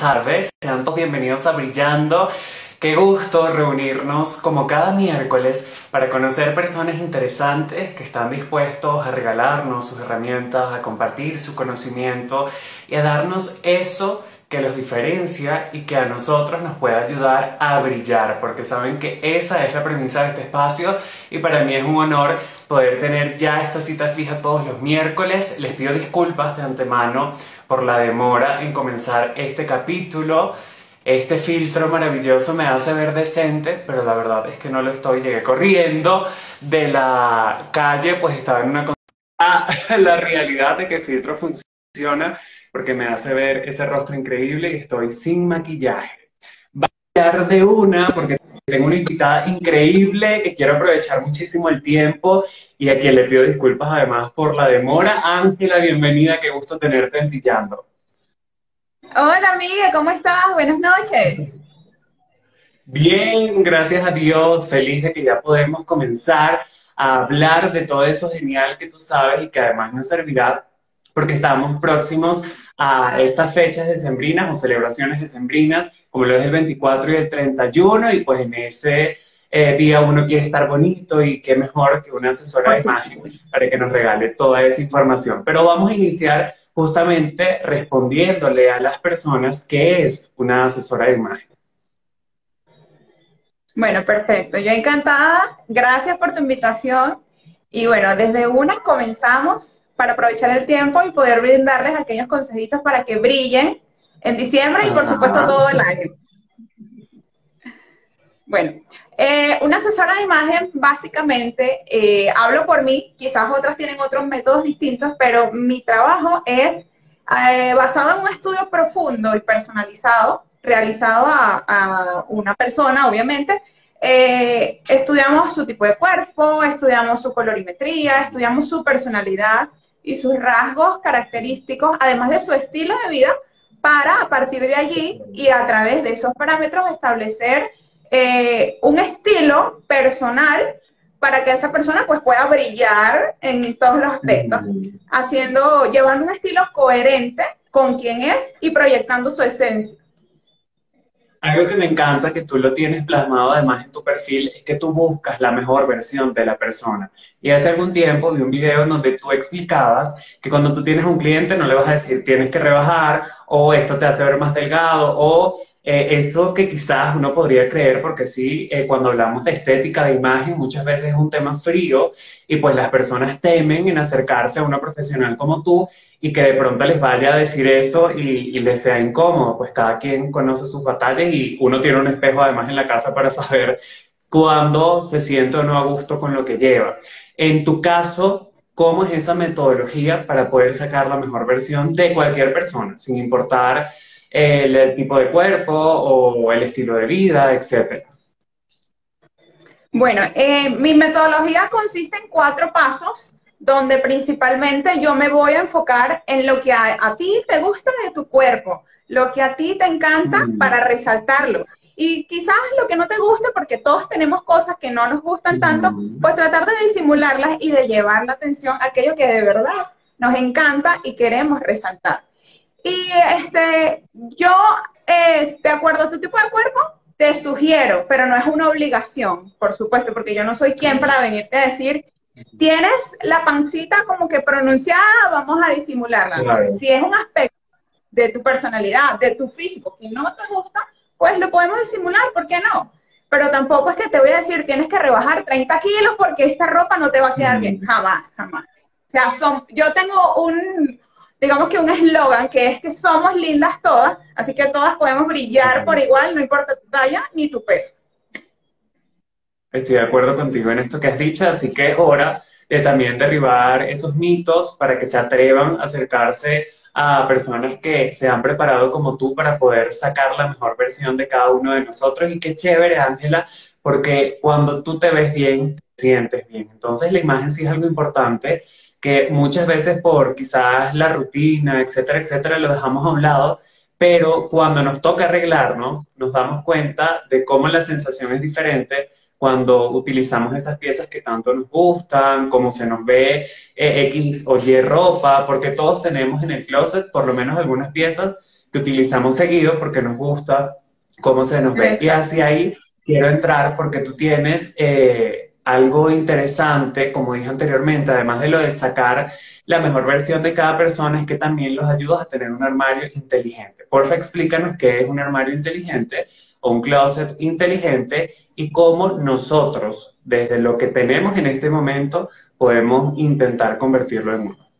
tardes, sean todos bienvenidos a Brillando. Qué gusto reunirnos como cada miércoles para conocer personas interesantes que están dispuestos a regalarnos sus herramientas, a compartir su conocimiento y a darnos eso que los diferencia y que a nosotros nos puede ayudar a brillar, porque saben que esa es la premisa de este espacio y para mí es un honor poder tener ya esta cita fija todos los miércoles. Les pido disculpas de antemano por la demora en comenzar este capítulo. Este filtro maravilloso me hace ver decente, pero la verdad es que no lo estoy. Llegué corriendo de la calle, pues estaba en una... la realidad de que el filtro funciona porque me hace ver ese rostro increíble y estoy sin maquillaje. Hablar de una porque tengo una invitada increíble que quiero aprovechar muchísimo el tiempo y a quien le pido disculpas además por la demora. Ángela, bienvenida, qué gusto tenerte en Brillando. Hola, amiga, ¿cómo estás? Buenas noches. Bien, gracias a Dios, feliz de que ya podemos comenzar a hablar de todo eso genial que tú sabes y que además nos servirá porque estamos próximos a estas fechas decembrinas o celebraciones decembrinas, como lo es el 24 y el 31, y pues en ese eh, día uno quiere estar bonito y qué mejor que una asesora de imagen para que nos regale toda esa información. Pero vamos a iniciar justamente respondiéndole a las personas qué es una asesora de imagen. Bueno, perfecto. Yo encantada. Gracias por tu invitación. Y bueno, desde una comenzamos para aprovechar el tiempo y poder brindarles aquellos consejitos para que brillen en diciembre y por supuesto todo el año. Bueno, eh, una asesora de imagen, básicamente, eh, hablo por mí, quizás otras tienen otros métodos distintos, pero mi trabajo es eh, basado en un estudio profundo y personalizado, realizado a, a una persona, obviamente. estudiamos su tipo de cuerpo, estudiamos su colorimetría, estudiamos su personalidad, y sus rasgos característicos, además de su estilo de vida, para a partir de allí y a través de esos parámetros establecer eh, un estilo personal para que esa persona pues pueda brillar en todos los aspectos, haciendo, llevando un estilo coherente con quien es y proyectando su esencia. Algo que me encanta que tú lo tienes plasmado además en tu perfil es que tú buscas la mejor versión de la persona. Y hace algún tiempo vi un video en donde tú explicabas que cuando tú tienes un cliente no le vas a decir tienes que rebajar o esto te hace ver más delgado o eh, eso que quizás uno podría creer, porque sí, eh, cuando hablamos de estética, de imagen, muchas veces es un tema frío y pues las personas temen en acercarse a una profesional como tú y que de pronto les vaya a decir eso y, les sea incómodo, pues cada quien conoce sus batallas y uno tiene un espejo además en la casa para saber cuándo se siente o no a gusto con lo que lleva. En tu caso, ¿cómo es esa metodología para poder sacar la mejor versión de cualquier persona, sin importar el, tipo de cuerpo o el estilo de vida, etcétera? Bueno, eh, mi metodología consiste en cuatro pasos, donde principalmente yo me voy a enfocar en lo que a, ti te gusta de tu cuerpo, lo que a ti te encanta mm. para resaltarlo. Y quizás lo que no te guste, porque todos tenemos cosas que no nos gustan tanto, mm. pues tratar de disimularlas y de llevar la atención a aquello que de verdad nos encanta y queremos resaltar. Y este, yo, eh, de acuerdo a tu tipo de cuerpo, te sugiero, pero no es una obligación, por supuesto, porque yo no soy quien para venirte a decir, tienes la pancita como que pronunciada, vamos a disimularla. Si es un aspecto de tu personalidad, de tu físico, que no te gusta, pues lo podemos disimular, ¿por qué no? Pero tampoco es que te voy a decir, tienes que rebajar 30 kilos porque esta ropa no te va a quedar bien. Jamás, jamás. O sea, son, yo tengo un, digamos que un eslogan que es que somos lindas todas, así que todas podemos brillar por igual, no importa tu talla ni tu peso. Estoy de acuerdo contigo en esto que has dicho, así que es hora de también derribar esos mitos para que se atrevan a acercarse a personas que se han preparado como tú para poder sacar la mejor versión de cada uno de nosotros. Y qué chévere, Ángela, porque cuando tú te ves bien, te sientes bien. Entonces la imagen sí es algo importante que muchas veces por quizás la rutina, etcétera, etcétera, lo dejamos a un lado, pero cuando nos toca arreglarnos, nos damos cuenta de cómo la sensación es diferente cuando utilizamos esas piezas que tanto nos gustan, cómo se nos ve eh, X o Y ropa, porque todos tenemos en el closet por lo menos algunas piezas que utilizamos seguido porque nos gusta cómo se nos ve. Y hacia ahí quiero entrar porque tú tienes eh, algo interesante, como dije anteriormente, además de lo de sacar la mejor versión de cada persona, es que también los ayudas a tener un armario inteligente. Porfa, explícanos qué es un armario inteligente o un closet inteligente y cómo nosotros, desde lo que tenemos en este momento, podemos intentar convertirlo en uno.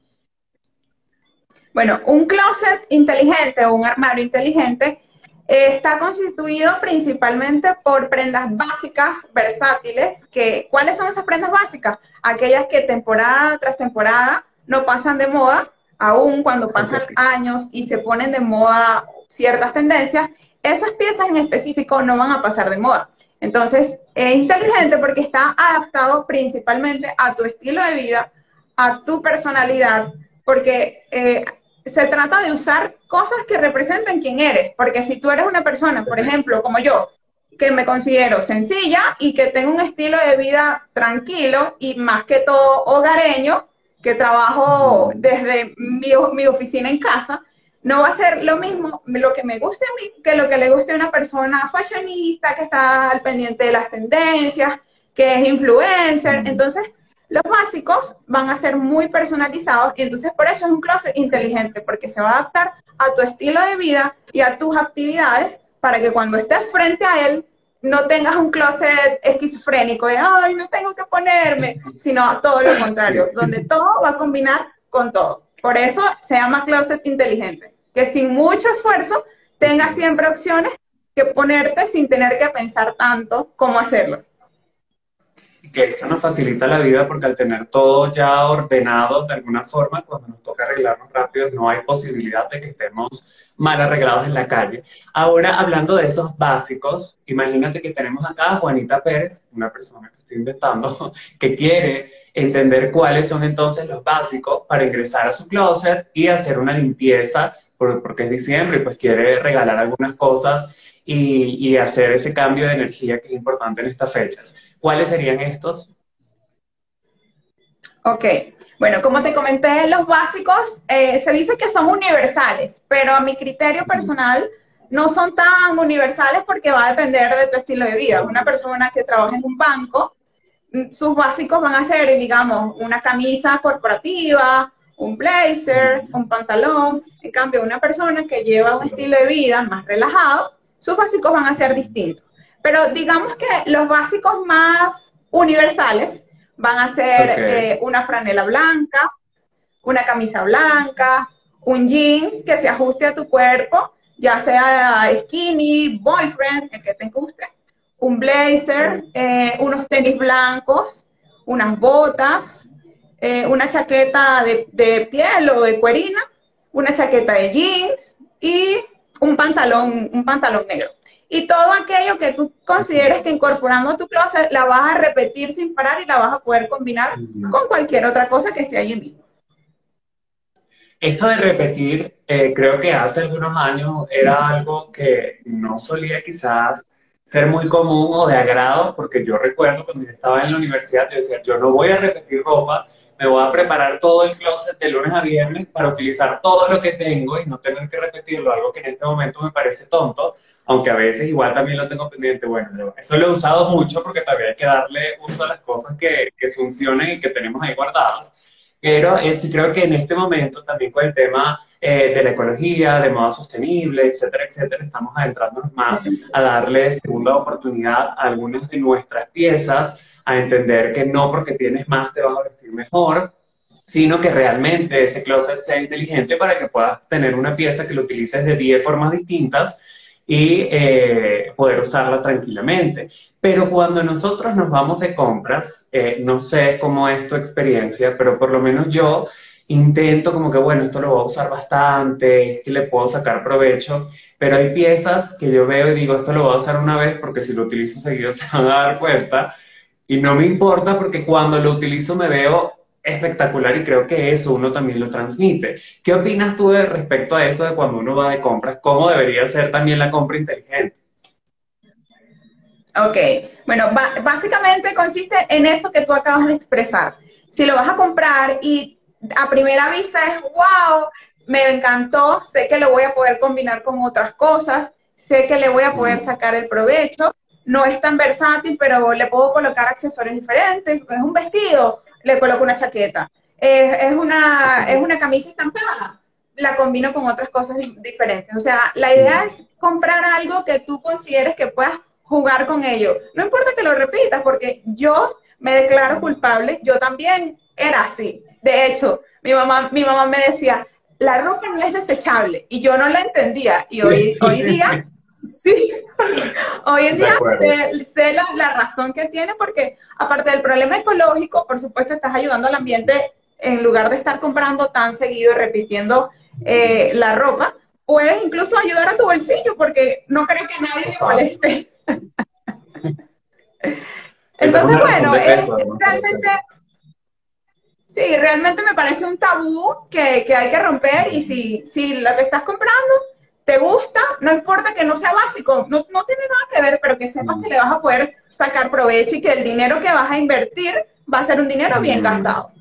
Bueno, un closet inteligente o un armario inteligente está constituido principalmente por prendas básicas versátiles. Que, ¿Cuáles son esas prendas básicas? Aquellas que temporada tras temporada no pasan de moda, aún cuando pasan años y se ponen de moda ciertas tendencias, esas piezas en específico no van a pasar de moda. Entonces, es inteligente porque está adaptado principalmente a tu estilo de vida, a tu personalidad, porque eh, se trata de usar cosas que representen quién eres, porque si tú eres una persona, por ejemplo, como yo, que me considero sencilla y que tengo un estilo de vida tranquilo y más que todo hogareño, que trabajo desde mi, mi oficina en casa, no va a ser lo mismo lo que me guste a mí que lo que le guste a una persona fashionista que está al pendiente de las tendencias, que es influencer. Entonces, los básicos van a ser muy personalizados y entonces por eso es un closet inteligente, porque se va a adaptar a tu estilo de vida y a tus actividades para que cuando estés frente a él no tengas un closet esquizofrénico de, ay, no tengo que ponerme, sino todo lo contrario, donde todo va a combinar con todo. Por eso se llama closet inteligente, que sin mucho esfuerzo tengas siempre opciones que ponerte sin tener que pensar tanto cómo hacerlo que esto nos facilita la vida porque al tener todo ya ordenado de alguna forma, cuando nos toca arreglarnos rápido, no hay posibilidad de que estemos mal arreglados en la calle. Ahora, hablando de esos básicos, imagínate que tenemos acá a Juanita Pérez, una persona que estoy inventando, que quiere entender cuáles son entonces los básicos para ingresar a su closet y hacer una limpieza, porque es diciembre y pues quiere regalar algunas cosas y, y hacer ese cambio de energía que es importante en estas fechas. ¿Cuáles serían estos? Ok, bueno, como te comenté, los básicos eh, se dice que son universales, pero a mi criterio personal no son tan universales porque va a depender de tu estilo de vida. Una persona que trabaja en un banco, mm, sus básicos van a ser, digamos, una camisa corporativa, un blazer, un pantalón. En cambio, una persona que lleva un estilo de vida más relajado, sus básicos van a ser distintos. Pero digamos que los básicos más universales van a ser eh, una franela blanca, una camisa blanca, un jeans que se ajuste a tu cuerpo, ya sea skinny, boyfriend, el que te guste, un blazer, eh, unos tenis blancos, unas botas, eh, una chaqueta de, de, piel o de cuerina, una chaqueta de jeans y un pantalón, un pantalón negro y todo aquello que tú consideres que incorporando a tu closet la vas a repetir sin parar y la vas a poder combinar con cualquier otra cosa que esté allí mismo. Esto de repetir, eh, creo que hace algunos años era algo que no solía quizás ser muy común o de agrado, porque yo recuerdo cuando yo estaba en la universidad, yo decía, yo no voy a repetir ropa, me voy a preparar todo el closet de lunes a viernes para utilizar todo lo que tengo y no tener que repetirlo, algo que en este momento me parece tonto, aunque a veces igual también lo tengo pendiente. Bueno, eso lo he usado mucho porque todavía hay que darle uso a las cosas que, que funcionen y que tenemos ahí guardadas. Pero eh, sí creo que en este momento también con el tema eh, de la ecología, de moda sostenible, etcétera, etcétera, estamos adentrándonos más a darle segunda oportunidad a algunas de nuestras piezas, a entender que no porque tienes más te vas a vestir mejor, sino que realmente ese closet sea inteligente para que puedas tener una pieza que lo utilices de 10 formas distintas y eh, poder usarla tranquilamente. Pero cuando nosotros nos vamos de compras, eh, no sé cómo es tu experiencia, pero por lo menos yo intento como que, bueno, esto lo voy a usar bastante, este le puedo sacar provecho, pero hay piezas que yo veo y digo, esto lo voy a usar una vez porque si lo utilizo seguido se van a dar cuenta. Y no me importa porque cuando lo utilizo me veo espectacular y creo que eso uno también lo transmite. ¿Qué opinas tú respecto a eso de cuando uno va de compras? ¿Cómo debería ser también la compra inteligente? Ok, bueno, básicamente consiste en eso que tú acabas de expresar. Si lo vas a comprar y a primera vista es, wow, me encantó, sé que lo voy a poder combinar con otras cosas, sé que le voy a poder sacar el provecho. No es tan versátil, pero le puedo colocar accesorios diferentes. Es un vestido, le coloco una chaqueta. Es, una, es una camisa estampada, la combino con otras cosas diferentes. O sea, la idea es comprar algo que tú consideres que puedas jugar con ello. No importa que lo repitas, porque yo me declaro culpable, yo también era así. De hecho, mi mamá, mi mamá me decía, la ropa no es desechable, y yo no la entendía. Y hoy, hoy día Sí, hoy en día sé, la, razón que tiene porque aparte del problema ecológico, por supuesto estás ayudando al ambiente en lugar de estar comprando tan seguido y repitiendo eh, la ropa, puedes incluso ayudar a tu bolsillo porque no creo que nadie le moleste. Entonces, bueno, es, realmente, sí, realmente me parece un tabú que, que, hay que romper y si, si lo que estás comprando te gusta, no importa que no sea básico, no, no tiene nada que ver, pero que sepas que le vas a poder sacar provecho y que el dinero que vas a invertir va a ser un dinero bien gastado.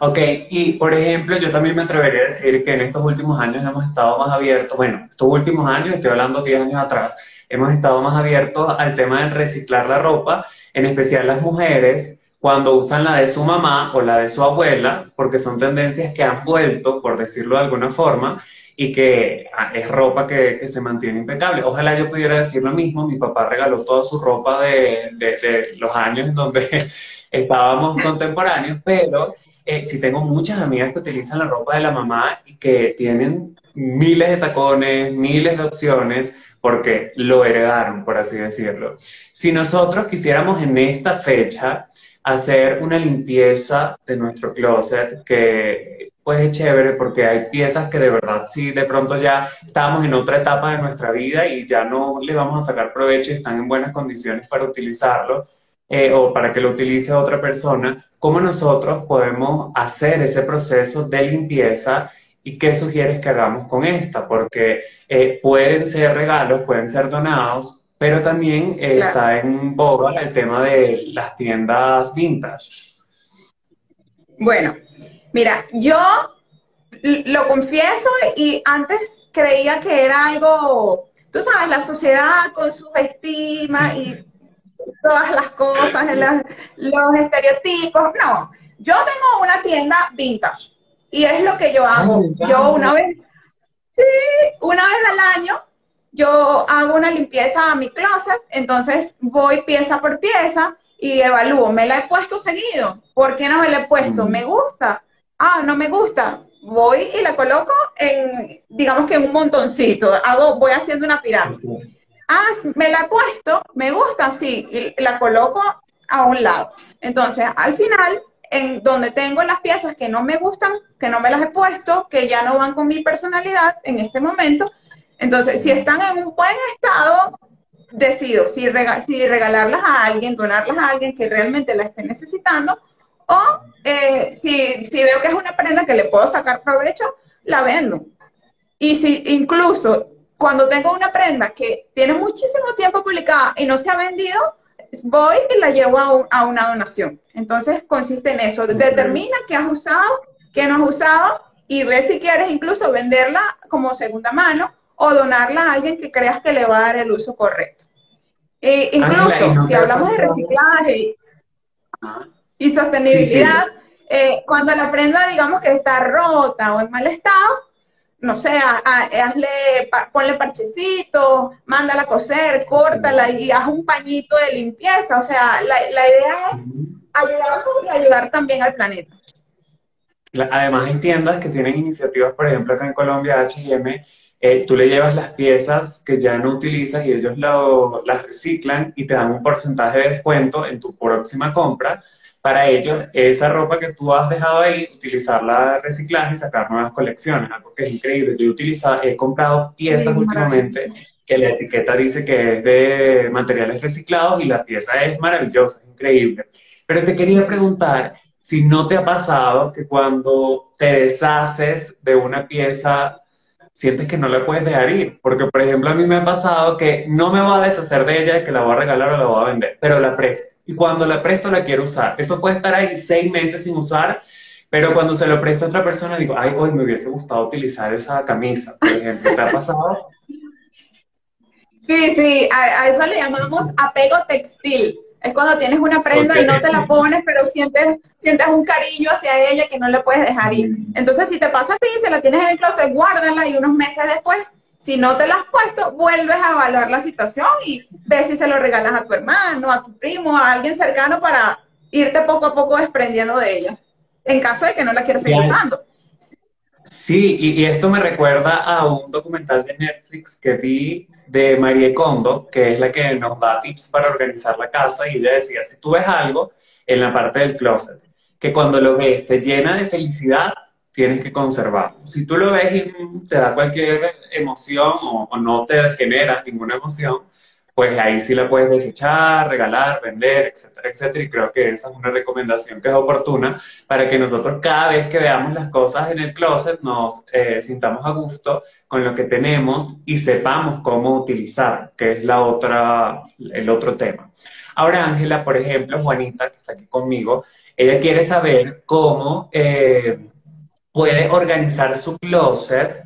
Ok, y por ejemplo, yo también me atrevería a decir que en estos últimos años hemos estado más abiertos, bueno, estos últimos años, estoy hablando 10 años atrás, hemos estado más abiertos al tema de reciclar la ropa, en especial las mujeres, cuando usan la de su mamá o la de su abuela, porque son tendencias que han vuelto, por decirlo de alguna forma, y que ah, es ropa que, que, se mantiene impecable. Ojalá yo pudiera decir lo mismo, mi papá regaló toda su ropa de, de, los años en donde estábamos contemporáneos, pero eh, sí tengo muchas amigas que utilizan la ropa de la mamá y que tienen miles de tacones, miles de opciones, porque lo heredaron, por así decirlo. Si nosotros quisiéramos en esta fecha hacer una limpieza de nuestro closet, que pues es chévere porque hay piezas que de verdad sí, de pronto ya estamos en otra etapa de nuestra vida y ya no le vamos a sacar provecho y están en buenas condiciones para utilizarlo eh, o para que lo utilice otra persona, ¿cómo nosotros podemos hacer ese proceso de limpieza y qué sugieres que hagamos con esta? Porque eh, pueden ser regalos, pueden ser donados, pero también eh, está en boga el tema de las tiendas vintage. Bueno, Mira, yo lo confieso y antes creía que era algo, tú sabes, la sociedad con su estima y todas las cosas, los estereotipos. No, yo tengo una tienda vintage y es lo que yo hago. yo una vez, sí, una vez al año yo hago una limpieza a mi closet, entonces voy pieza por pieza y evalúo, ¿me la he puesto seguido? ¿Por qué no me la he puesto? ¿Me gusta? Ah, no me gusta, voy y la coloco en, digamos que en un montoncito, hago, voy haciendo una pirámide. Ah, me la he puesto, me gusta, sí, y la coloco a un lado. Entonces, al final, en donde tengo las piezas que no me gustan, que no me las he puesto, que ya no van con mi personalidad en este momento, entonces, si están en un buen estado, decido si, si regalarlas a alguien, donarlas a alguien que realmente la esté necesitando, o eh, si, si veo que es una prenda que le puedo sacar provecho, la vendo. Y si incluso cuando tengo una prenda que tiene muchísimo tiempo publicada y no se ha vendido, voy y la llevo a, a una donación. Entonces consiste en eso. Determina qué has usado, qué no has usado y ve si quieres incluso venderla como segunda mano o donarla a alguien que creas que le va a dar el uso correcto. E incluso, si hablamos de reciclaje, y sostenibilidad. Eh, cuando la prenda, digamos que está rota o en mal estado, no sé, hazle, ponle parchecito, mándala a coser, córtala y haz un pañito de limpieza. O sea, la, la idea es ayudar y ayudar también al planeta. Además, hay tiendas que tienen iniciativas, por ejemplo, acá en Colombia, HM, eh, tú le llevas las piezas que ya no utilizas y ellos lo, las reciclan y te dan un porcentaje de descuento en tu próxima compra para ellos esa ropa que tú has dejado ahí, utilizarla, reciclaje y sacar nuevas colecciones, algo que es increíble. Yo he, utilizado, he comprado piezas últimamente que la etiqueta dice que es de materiales reciclados y la pieza es maravillosa, es increíble. Pero te quería preguntar si no te ha pasado que cuando te deshaces de una pieza sientes que no la puedes dejar ir. Porque, por ejemplo, a mí me ha pasado que no me voy a deshacer de ella, que la voy a regalar o la voy a vender, pero la presto y cuando la presto la quiero usar. Eso puede estar ahí seis meses sin usar Pero cuando se lo presta a otra persona, digo, ay, hoy me hubiese gustado utilizar esa camisa, por ejemplo. ¿Te ha pasado? Sí, sí, a, eso le llamamos apego textil. Es cuando tienes una prenda y no te la pones, pero sientes, sientes un cariño hacia ella que no le puedes dejar ir. Entonces, si te pasa así, se la tienes en el closet, guárdala y unos meses después, si no te la has puesto, vuelves a evaluar la situación y ves si se lo regalas a tu hermano, a tu primo, a alguien cercano para irte poco a poco desprendiendo de ella, en caso de que no la quieras seguir usando. Sí, y, esto me recuerda a un documental de Netflix que vi de Marie Kondo, que es la que nos da tips para organizar la casa, y ella decía, si tú ves algo en la parte del closet, que cuando lo ves te llena de felicidad, tienes que conservarlo. Si tú lo ves y te da cualquier emoción o, o no te genera ninguna emoción, pues ahí sí la puedes desechar, regalar, vender, etcétera, etcétera. Y creo que esa es una recomendación que es oportuna para que nosotros cada vez que veamos las cosas en el closet nos eh, sintamos a gusto con lo que tenemos y sepamos cómo utilizar, que es la otra, el otro tema. Ahora Ángela, por ejemplo, Juanita, que está aquí conmigo, ella quiere saber cómo eh, puede organizar su closet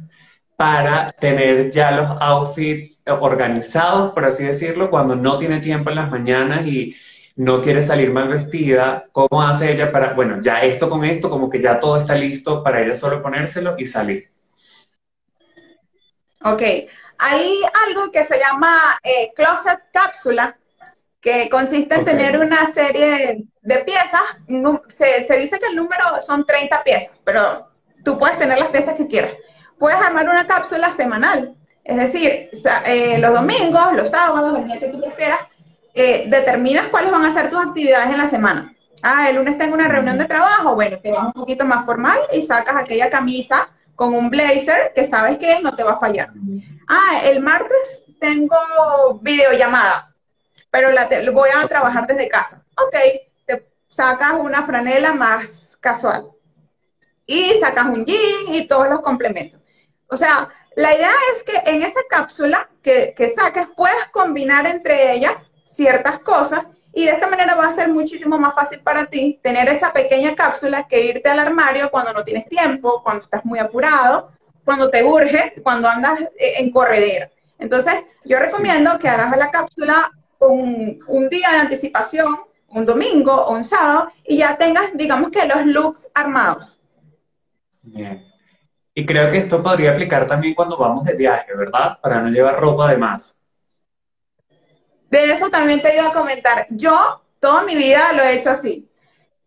para tener ya los outfits organizados, por así decirlo, cuando no tiene tiempo en las mañanas y no quiere salir mal vestida, ¿cómo hace ella para, bueno, ya esto con esto, como que ya todo está listo para ella solo ponérselo y salir? Ok, hay algo que se llama eh, closet cápsula, que consiste en tener una serie de piezas. Se, se dice que el número son 30 piezas, pero tú puedes tener las piezas que quieras puedes armar una cápsula semanal. Es decir, eh, los domingos, los sábados, el día que tú prefieras, eh, determinas cuáles van a ser tus actividades en la semana. Ah, el lunes tengo una reunión de trabajo, bueno, te vas un poquito más formal y sacas aquella camisa con un blazer que sabes que no te va a fallar. Ah, el martes tengo videollamada, pero la voy a trabajar desde casa. Ok, te sacas una franela más casual y sacas un jean y todos los complementos. O sea, la idea es que en esa cápsula que, saques puedas combinar entre ellas ciertas cosas y de esta manera va a ser muchísimo más fácil para ti tener esa pequeña cápsula que irte al armario cuando no tienes tiempo, cuando estás muy apurado, cuando te urge, cuando andas eh, en corredera. Entonces, yo recomiendo que hagas la cápsula con un día de anticipación, un domingo o un sábado, y ya tengas, digamos que los looks armados. Bien. Y creo que esto podría aplicar también cuando vamos de viaje, ¿verdad? Para no llevar ropa de más. De eso también te iba a comentar. Yo toda mi vida lo he hecho así.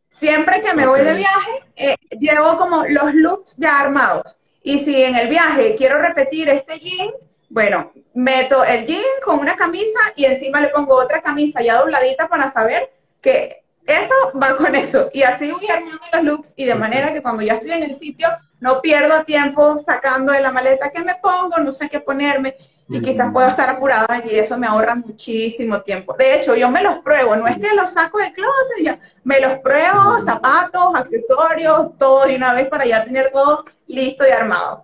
Siempre que me voy de viaje, eh, llevo como los looks ya armados. Y si en el viaje quiero repetir este jean, bueno, meto el jean con una camisa y encima le pongo otra camisa ya dobladita para saber que eso va con eso. Y así voy armando los looks y de manera que cuando ya estoy en el sitio no pierdo tiempo sacando de la maleta que me pongo, no sé qué ponerme y quizás puedo estar apurada y eso me ahorra muchísimo tiempo. De hecho, yo me los pruebo, no es que los saco del closet, ya me los pruebo, zapatos, accesorios, todo de una vez para ya tener todo listo y armado.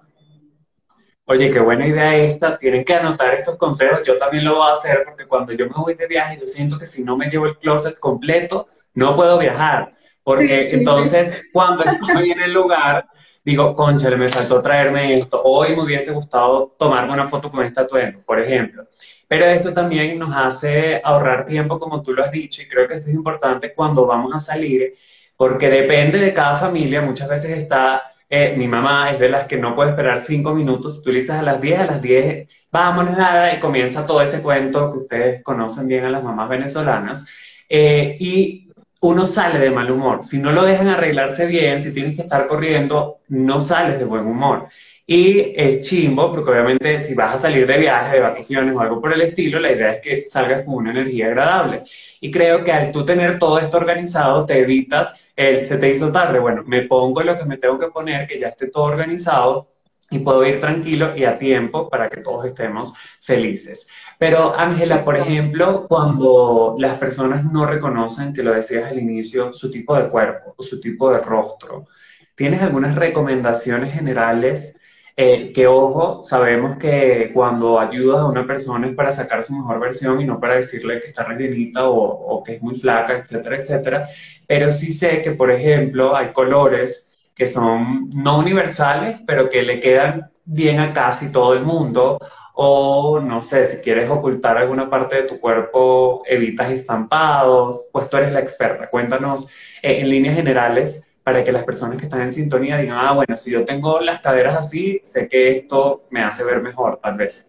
Oye, qué buena idea esta. Tienen que anotar estos consejos. Yo también lo voy a hacer porque cuando yo me voy de viaje, yo siento que si no me llevo el closet completo, no puedo viajar. Porque entonces, cuando estoy en el lugar, digo, concha, me faltó traerme esto, hoy me hubiese gustado tomarme una foto con esta atuendo, por ejemplo. Pero esto también nos hace ahorrar tiempo, como tú lo has dicho, y creo que esto es importante cuando vamos a salir, porque depende de cada familia, muchas veces está, eh, mi mamá es de las que no puede esperar cinco minutos, tú le dices a las 10, a las 10, vámonos nada, y comienza todo ese cuento que ustedes conocen bien a las mamás venezolanas. Eh, y uno sale de mal humor. Si no lo dejan arreglarse bien, si tienes que estar corriendo, no sales de buen humor. Y es chimbo, porque obviamente si vas a salir de viaje, de vacaciones o algo por el estilo, la idea es que salgas con una energía agradable. Y creo que al tú tener todo esto organizado, te evitas el se te hizo tarde. Bueno, me pongo lo que me tengo que poner, que ya esté todo organizado y puedo ir tranquilo y a tiempo para que todos estemos felices. Pero Ángela, por ejemplo, cuando las personas no reconocen, que lo decías al inicio, su tipo de cuerpo o su tipo de rostro, ¿tienes algunas recomendaciones generales? Eh, que ojo, sabemos que cuando ayudas a una persona es para sacar su mejor versión y no para decirle que está rellenita o, o que es muy flaca, etcétera, etcétera. Pero sí sé que, por ejemplo, hay colores que son no universales, pero que le quedan bien a casi todo el mundo. O no sé, si quieres ocultar alguna parte de tu cuerpo, evitas estampados, pues tú eres la experta. Cuéntanos eh, en líneas generales para que las personas que están en sintonía digan, ah, bueno, si yo tengo las caderas así, sé que esto me hace ver mejor, tal vez.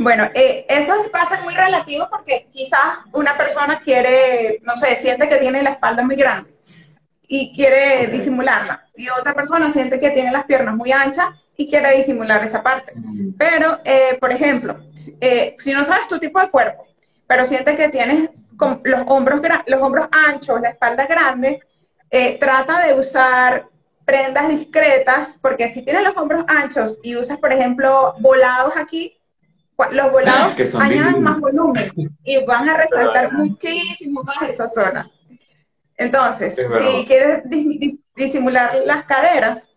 Bueno, eh, eso pasa muy relativo porque quizás una persona quiere, no sé, siente que tiene la espalda muy grande y quiere disimularla. Y otra persona siente que tiene las piernas muy anchas y quiere disimular esa parte. Pero, eh, por ejemplo, eh, si no sabes tu tipo de cuerpo, pero sientes que tienes los hombros, los hombros anchos, la espalda grande, eh, trata de usar prendas discretas, porque si tienes los hombros anchos y usas, por ejemplo, volados aquí, los volados añaden más volumen y van a resaltar muchísimo más esa zona. Entonces, si quieres disimular las caderas,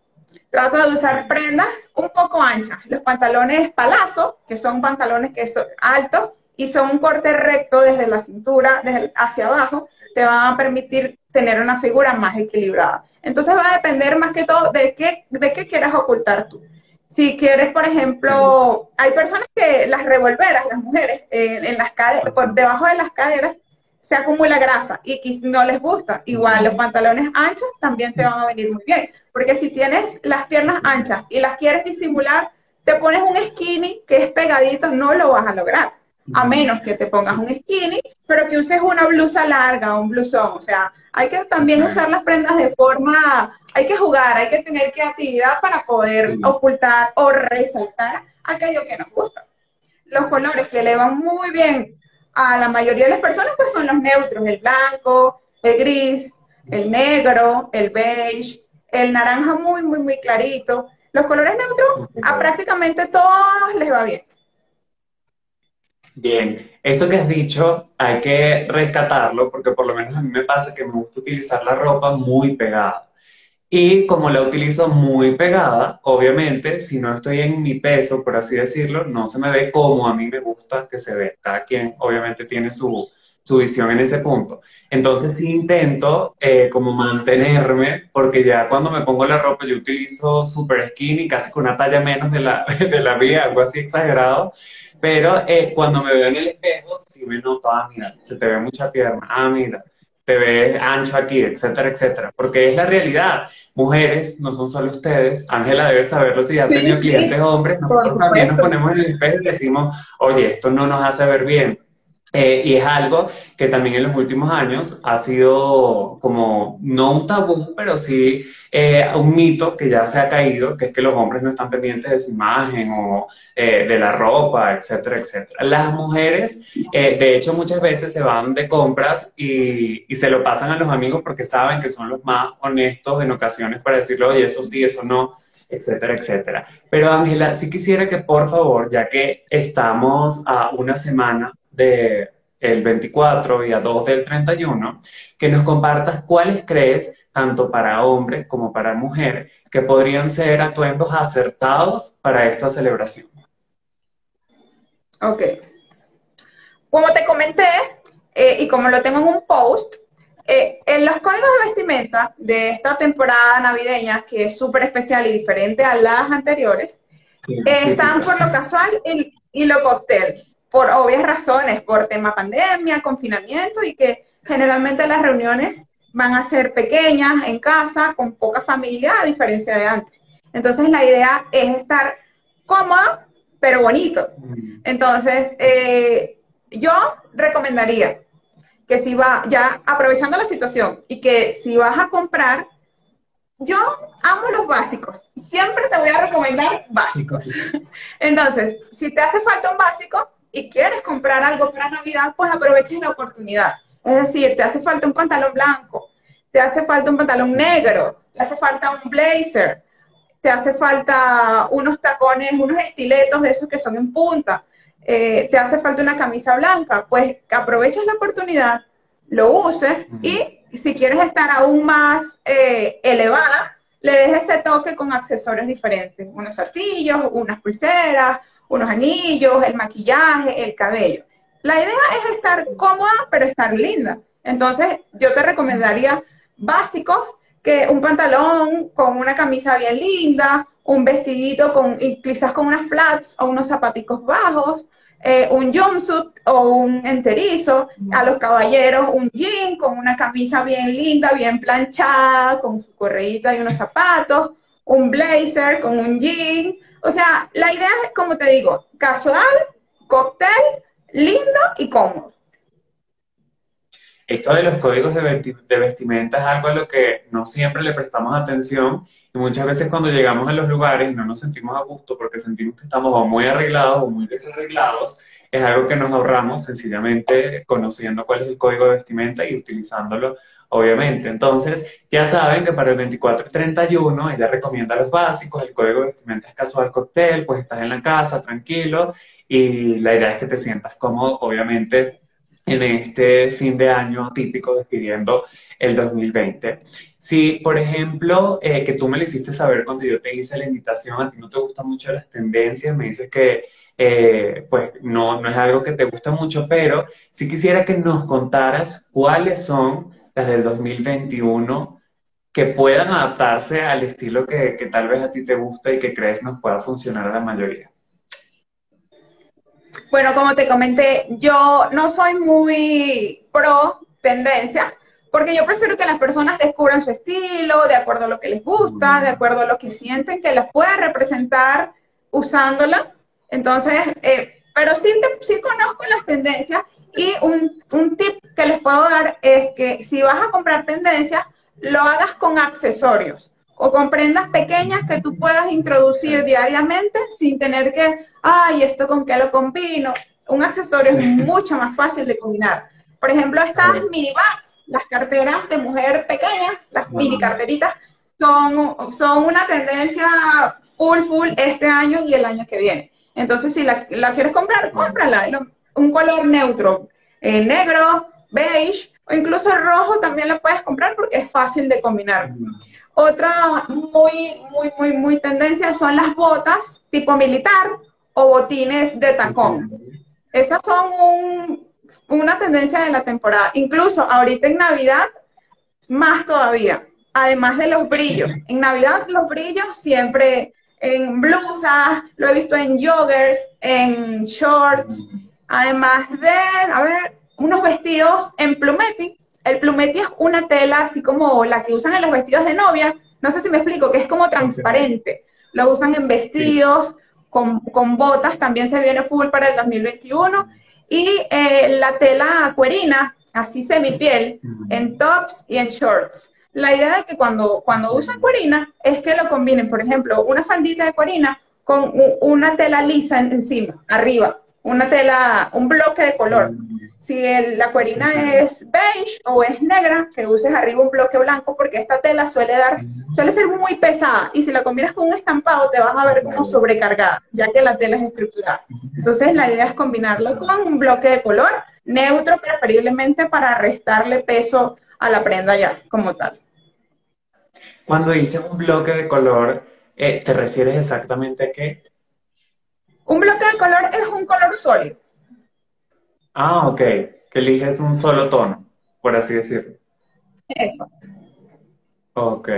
trata de usar prendas un poco anchas. Los pantalones palazo, que son pantalones que son altos y son un corte recto desde la cintura desde hacia abajo, te van a permitir tener una figura más equilibrada. Entonces va a depender más que todo de qué, de qué quieras ocultar tú. Si quieres, por ejemplo, hay personas que las revolveras, las mujeres, en las caderas, por debajo de las caderas se acumula grasa y no les gusta. Igual los pantalones anchos también te van a venir muy bien, porque si tienes las piernas anchas y las quieres disimular, te pones un skinny que es pegadito, no lo vas a lograr a menos que te pongas un skinny, pero que uses una blusa larga o un blusón. O sea, hay que también usar las prendas de forma, hay que jugar, hay que tener creatividad para poder ocultar o resaltar aquello que nos gusta. Los colores que le van muy bien a la mayoría de las personas pues son los neutros, el blanco, el gris, el negro, el beige, el naranja muy, muy, muy clarito. Los colores neutros a prácticamente todos les va bien. Bien, esto que has dicho hay que rescatarlo porque por lo menos a mí me pasa que me gusta utilizar la ropa muy pegada. Y como la utilizo muy pegada, obviamente, si no estoy en mi peso, por así decirlo, no se me ve como a mí me gusta que se ve. Cada quien obviamente tiene su, su visión en ese punto. Entonces sí intento eh, como mantenerme, porque ya cuando me pongo la ropa yo utilizo super skinny, casi con una talla menos de la, de la mía, algo así exagerado. Pero eh, cuando me veo en el espejo, sí me noto, ah, mira, se te ve mucha pierna, ah, mira, te ves ancho aquí, etcétera, etcétera. Porque es la realidad. Mujeres, no son solo ustedes, Ángela debe saberlo si ya ha tenido clientes hombres, nosotros también nos ponemos en el espejo y decimos, oye, esto no nos hace ver bien. Eh, y es algo que también en los últimos años ha sido como, no un tabú, pero sí eh, un mito que ya se ha caído, que es que los hombres no están pendientes de su imagen o eh, de la ropa, etcétera, etcétera. Las mujeres, de hecho, muchas veces se van de compras y, se lo pasan a los amigos porque saben que son los más honestos en ocasiones para decirle, oye, eso sí, eso no etcétera, etcétera. Pero Ángela, sí quisiera que por favor, ya que estamos a una semana del el 24 y a 2 del 31, que nos compartas cuáles crees, tanto para hombre como para mujer, que podrían ser atuendos acertados para esta celebración. Ok. Como te comenté, eh, y como lo tengo en un post, eh, en los códigos de vestimenta de esta temporada navideña, que es súper especial y diferente a las anteriores, están por lo casual y, y lo cóctel por obvias razones, por tema pandemia, confinamiento y que generalmente las reuniones van a ser pequeñas, en casa, con poca familia, a diferencia de antes. Entonces la idea es estar cómoda, pero bonito. Mm. Entonces, eh, yo recomendaría que si va, ya aprovechando la situación, y que si vas a comprar, yo amo los básicos. Siempre te voy a recomendar básicos. Entonces, si te hace falta un básico, y quieres comprar algo para Navidad, pues aproveches la oportunidad. Es decir, te hace falta un pantalón blanco, te hace falta un pantalón negro, te hace falta un blazer, te hace falta unos tacones, unos estiletos de esos que son en punta, eh, te hace falta una camisa blanca, pues aproveches la oportunidad, lo uses y si quieres estar aún más eh, elevada, le dejes ese toque con accesorios diferentes, unos arcillos, unas pulseras, unos anillos, el maquillaje, el cabello. La idea es estar cómoda, pero estar linda. Entonces, yo te recomendaría básicos que un pantalón con una camisa bien linda, un vestidito con, quizás con unas flats o unos zapaticos bajos, eh, un jumpsuit o un enterizo, a los caballeros un jean con una camisa bien linda, bien planchada, con su correíta y unos zapatos, un blazer con un jean. O sea, la idea es, como te digo, casual, cóctel, lindo y cómodo. Esto de los códigos de, de vestimenta es algo a lo que no siempre le prestamos atención y muchas veces cuando llegamos a los lugares no nos sentimos a gusto porque sentimos que estamos muy arreglados o muy desarreglados, es algo que nos ahorramos sencillamente conociendo cuál es el código de vestimenta y utilizándolo, obviamente. Entonces, ya saben que para el 24 y 31 ella recomienda los básicos, el código de vestimenta es casual cóctel, pues estás en la casa, tranquilo, y la idea es que te sientas cómodo, obviamente, en este fin de año típico despidiendo el 2020. Si, por ejemplo, eh, que tú me lo hiciste saber cuando yo te hice la invitación, a ti no te gustan mucho las tendencias, me dices que eh, pues no, no es algo que te gusta mucho, pero sí quisiera que nos contaras cuáles son las del 2021 que puedan adaptarse al estilo que, que tal vez a ti te gusta y que crees nos pueda funcionar a la mayoría. Bueno, como te comenté, yo no soy muy pro tendencia, porque yo prefiero que las personas descubran su estilo, de acuerdo a lo que les gusta, de acuerdo a lo que sienten que las puede representar usándola. Entonces, eh, pero sí, sí conozco las tendencias y un, un tip que les puedo dar es que si vas a comprar tendencias, lo hagas con accesorios o con prendas pequeñas que tú puedas introducir diariamente sin tener que, ay, ¿esto con qué lo combino? Un accesorio es mucho más fácil de combinar. Por ejemplo, estas mini bags, las carteras de mujer pequeñas, las mini carteritas, son, son una tendencia full, full este año y el año que viene. Entonces, si la, quieres comprar, cómprala. Un color neutro, eh, negro, beige, o incluso rojo también lo puedes comprar porque es fácil de combinar. Otra muy, muy, muy, muy tendencia son las botas tipo militar o botines de tacón. Esas son una tendencia de la temporada. Incluso ahorita en Navidad, más todavía. Además de los brillos. En Navidad los brillos siempre en blusas, lo he visto en joggers, en shorts, además de, a ver, unos vestidos en plumetti, el plumetti es una tela así como la que usan en los vestidos de novia, no sé si me explico, que es como transparente. Lo usan en vestidos, con, botas, también se viene full para el 2021. Y eh, la tela cuerina, así semipiel, en tops y en shorts. La idea de que cuando, cuando usan cuerina es que lo combinen, por ejemplo, una faldita de cuerina con una tela lisa encima, arriba, una tela, un bloque de color. Si la cuerina es beige o es negra, que uses arriba un bloque blanco porque esta tela suele dar, suele ser muy pesada y si la combinas con un estampado te vas a ver como sobrecargada, ya que la tela es estructurada. Entonces la idea es combinarlo con un bloque de color neutro, preferiblemente para restarle peso a la prenda ya como tal. Cuando dices un bloque de color, eh, ¿te refieres exactamente a qué? Un bloque de color es un color sólido. Ah, ok. Que eliges un solo tono, por así decirlo. Exacto. Ok.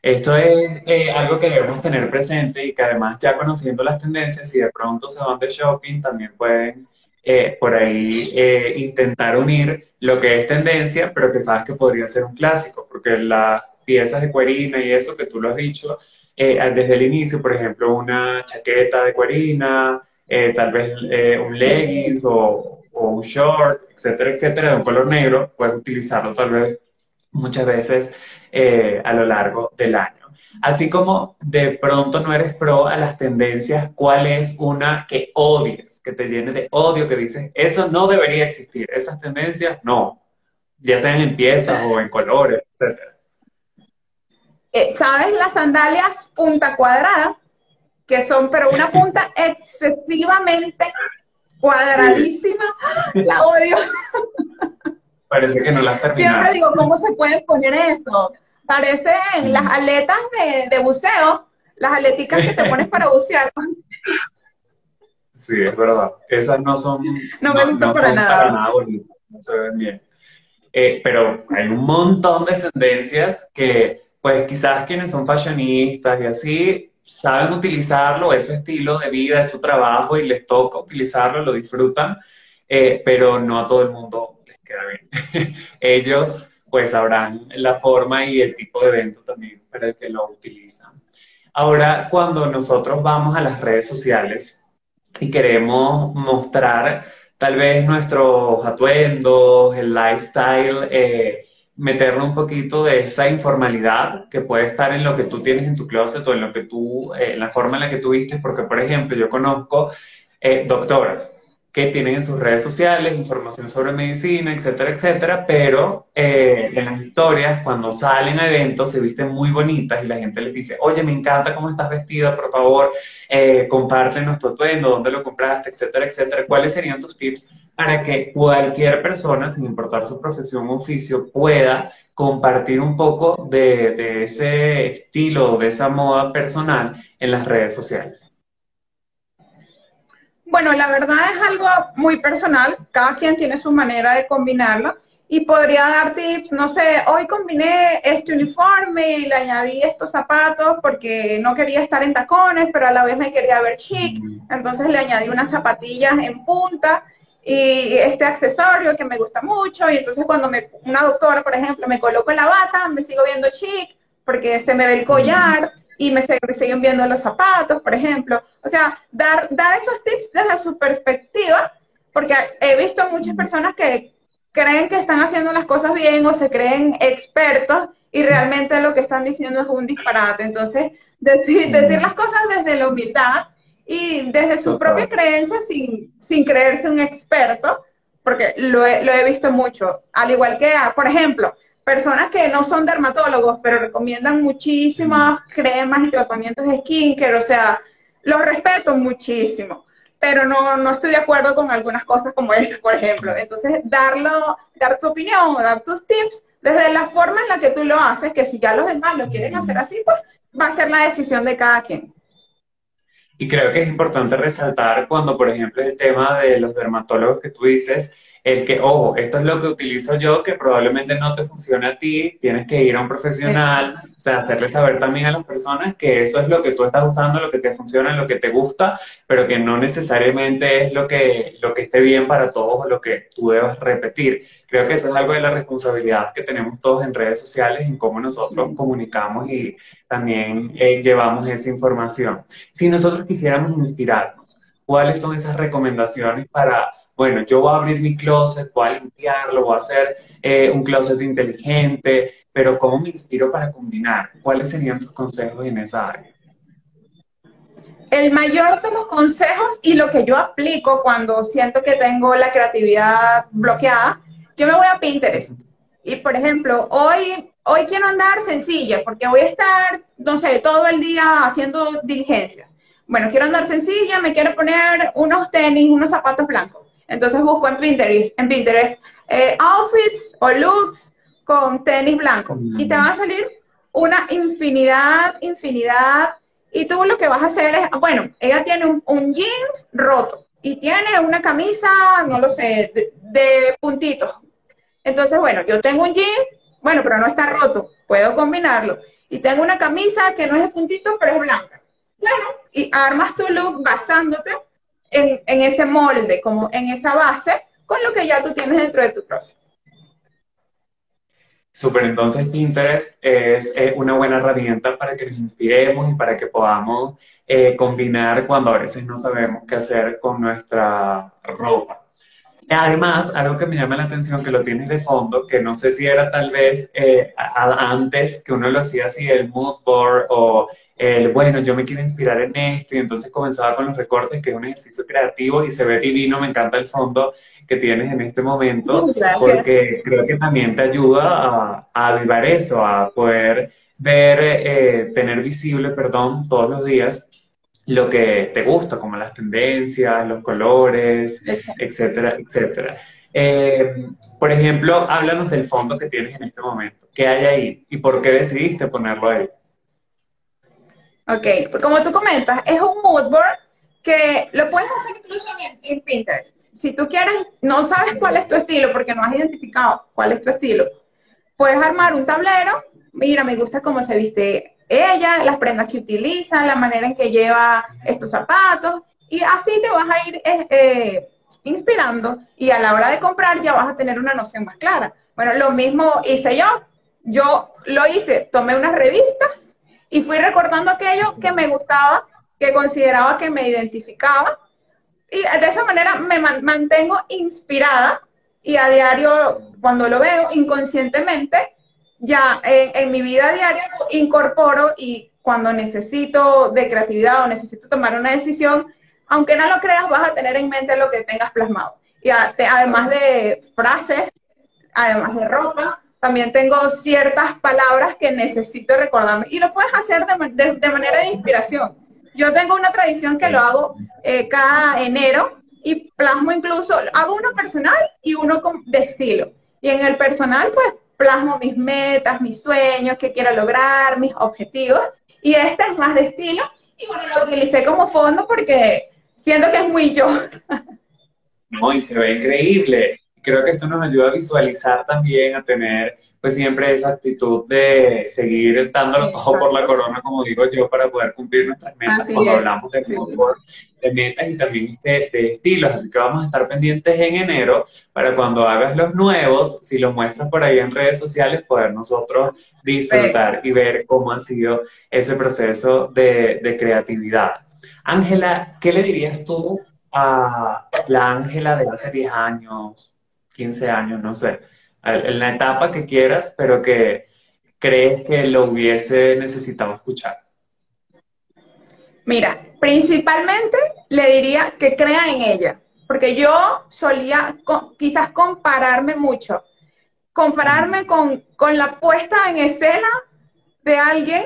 Esto es eh, algo que debemos tener presente y que además ya conociendo las tendencias, si de pronto se van de shopping, también pueden eh, por ahí eh, intentar unir lo que es tendencia, pero que sabes que podría ser un clásico, porque las piezas de cuerina y eso que tú lo has dicho, eh, desde el inicio, por ejemplo, una chaqueta de cuerina, eh, tal vez eh, un leggings o, un short, etcétera, etcétera, de un color negro, puedes utilizarlo tal vez muchas veces a lo largo del año. Así como de pronto no eres pro a las tendencias, ¿cuál es una que odies, que te llene de odio, que dices, eso no debería existir, esas tendencias no, ya sean en piezas o en colores, etcétera? Eh, ¿sabes las sandalias punta cuadrada? Que son, pero una punta excesivamente cuadradísima. La odio. Parece que no la has terminado. Siempre digo, ¿cómo se puede poner eso? Parecen las aletas de, buceo, las aleticas que te pones para bucear. Sí, es verdad. Esas no son. No me gustan para, nada. para nada bonitas, no se ven bien. Eh, pero hay un montón de tendencias que pues quizás quienes son fashionistas y así saben utilizarlo, es su estilo de vida, es su trabajo y les toca utilizarlo, lo disfrutan, eh, pero no a todo el mundo les queda bien. Ellos pues sabrán la forma y el tipo de evento también para el que lo utilizan. Ahora, cuando nosotros vamos a las redes sociales y queremos mostrar tal vez nuestros atuendos, el lifestyle, eh, meterle un poquito de esta informalidad que puede estar en lo que tú tienes en tu closet o en lo que tú, eh, en la forma en la que tú vistes, porque por ejemplo yo conozco eh, doctoras que tienen en sus redes sociales información sobre medicina, etcétera, etcétera, pero eh, en las historias, cuando salen a eventos, se visten muy bonitas y la gente les dice, oye, me encanta cómo estás vestida, por favor, eh, comparte nuestro atuendo, dónde lo compraste, etcétera, etcétera. ¿Cuáles serían tus tips para que cualquier persona, sin importar su profesión o oficio, pueda compartir un poco de, de ese estilo, de esa moda personal en las redes sociales? Bueno, la verdad es algo muy personal, cada quien tiene su manera de combinarlo y podría dar tips, no sé, hoy combiné este uniforme y le añadí estos zapatos porque no quería estar en tacones, pero a la vez me quería ver chic, entonces le añadí unas zapatillas en punta y este accesorio que me gusta mucho y entonces cuando me, una doctora, por ejemplo, me coloco la bata, me sigo viendo chic porque se me ve el collar y me siguen viendo los zapatos, por ejemplo. O sea, dar, dar esos tips desde su perspectiva, porque he visto muchas personas que creen que están haciendo las cosas bien o se creen expertos y realmente lo que están diciendo es un disparate. Entonces, decir, decir las cosas desde la humildad y desde su propia creencia sin, sin creerse un experto, porque lo he, lo he visto mucho. Al igual que, por ejemplo, personas que no son dermatólogos, pero recomiendan muchísimas cremas y tratamientos de skincare, o sea, los respeto muchísimo, pero no, no estoy de acuerdo con algunas cosas como esas, por ejemplo. Entonces, darlo, dar tu opinión o dar tus tips desde la forma en la que tú lo haces, que si ya los demás lo quieren hacer así, pues va a ser la decisión de cada quien. Y creo que es importante resaltar cuando, por ejemplo, el tema de los dermatólogos que tú dices, el que, ojo, esto es lo que utilizo yo, que probablemente no te funcione a ti, tienes que ir a un profesional, o sea, hacerle saber también a las personas que eso es lo que tú estás usando, lo que te funciona, lo que te gusta, pero que no necesariamente es lo que, lo que esté bien para todos o lo que tú debas repetir. Creo que eso es algo de la responsabilidad que tenemos todos en redes sociales, en cómo nosotros comunicamos y también eh, llevamos esa información. Si nosotros quisiéramos inspirarnos, ¿cuáles son esas recomendaciones para bueno, yo voy a abrir mi closet, voy a limpiarlo, voy a hacer eh, un closet inteligente, pero ¿cómo me inspiro para combinar? ¿Cuáles serían tus consejos en esa área? El mayor de los consejos y lo que yo aplico cuando siento que tengo la creatividad bloqueada, yo me voy a Pinterest. Y por ejemplo, hoy, hoy quiero andar sencilla porque voy a estar, no sé, todo el día haciendo diligencia. Bueno, quiero andar sencilla, me quiero poner unos tenis, unos zapatos blancos entonces busco en Pinterest, en Pinterest eh, outfits o looks con tenis blanco y te va a salir una infinidad, infinidad. Y tú lo que vas a hacer es, bueno, ella tiene un, jeans roto y tiene una camisa, no lo sé, de, de puntitos. Entonces, bueno, yo tengo un jean, bueno, pero no está roto, puedo combinarlo. Y tengo una camisa que no es de puntitos, pero es blanca. Bueno, y armas tu look basándote en, ese molde, como en esa base, con lo que ya tú tienes dentro de tu proceso. Super, entonces Pinterest es una buena herramienta para que nos inspiremos y para que podamos eh, combinar cuando a veces no sabemos qué hacer con nuestra ropa. Además, algo que me llama la atención, que lo tienes de fondo, que no sé si era tal vez eh, antes que uno lo hacía así, el mood board o el, bueno, yo me quiero inspirar en esto, y entonces comenzaba con los recortes, que es un ejercicio creativo y se ve divino, me encanta el fondo que tienes en este momento, porque creo que también te ayuda a, a avivar eso, a poder ver, eh, tener visible, perdón, todos los días lo que te gusta, como las tendencias, los colores, etcétera, etcétera. Eh, por ejemplo, háblanos del fondo que tienes en este momento. ¿Qué hay ahí y por qué decidiste ponerlo ahí? Ok, pues como tú comentas, es un mood board que lo puedes hacer incluso en, Pinterest. Si tú quieres, no sabes cuál es tu estilo porque no has identificado cuál es tu estilo, puedes armar un tablero mira, me gusta cómo se viste ella, las prendas que utiliza, la manera en que lleva estos zapatos, y así te vas a ir eh, eh, inspirando y a la hora de comprar ya vas a tener una noción más clara. Bueno, lo mismo hice yo. Yo lo hice, tomé unas revistas y fui recordando aquello que me gustaba, que consideraba que me identificaba. Y de esa manera me mantengo inspirada y a diario, cuando lo veo inconscientemente, ya en, mi vida diaria incorporo y cuando necesito de creatividad o necesito tomar una decisión, aunque no lo creas, vas a tener en mente lo que tengas plasmado. Y además de frases, además de ropa, también tengo ciertas palabras que necesito recordarme. Y lo puedes hacer de, manera de inspiración. Yo tengo una tradición que lo hago eh, cada enero y plasmo incluso, hago uno personal y uno de estilo. Y en el personal, pues plasmo mis metas, mis sueños, qué quiero lograr, mis objetivos. Y este es más de estilo. Y bueno, lo utilicé como fondo porque siento que es muy yo. No, y se ve increíble. Creo que esto nos ayuda a visualizar también, a tener pues siempre esa actitud de seguir dándolo todo por la corona, como digo yo, para poder cumplir nuestras metas cuando hablamos de fútbol, de metas y también de, de, estilos. Así que vamos a estar pendientes en enero para cuando hagas los nuevos, si los muestras por ahí en redes sociales, poder nosotros disfrutar y ver cómo ha sido ese proceso de, de creatividad. Ángela, ¿qué le dirías tú a la Ángela de hace 10 años, 15 años, no sé? en la etapa que quieras, pero que crees que lo hubiese necesitado escuchar? Mira, principalmente le diría que crea en ella, porque yo solía quizás compararme mucho, compararme con, con, la puesta en escena de alguien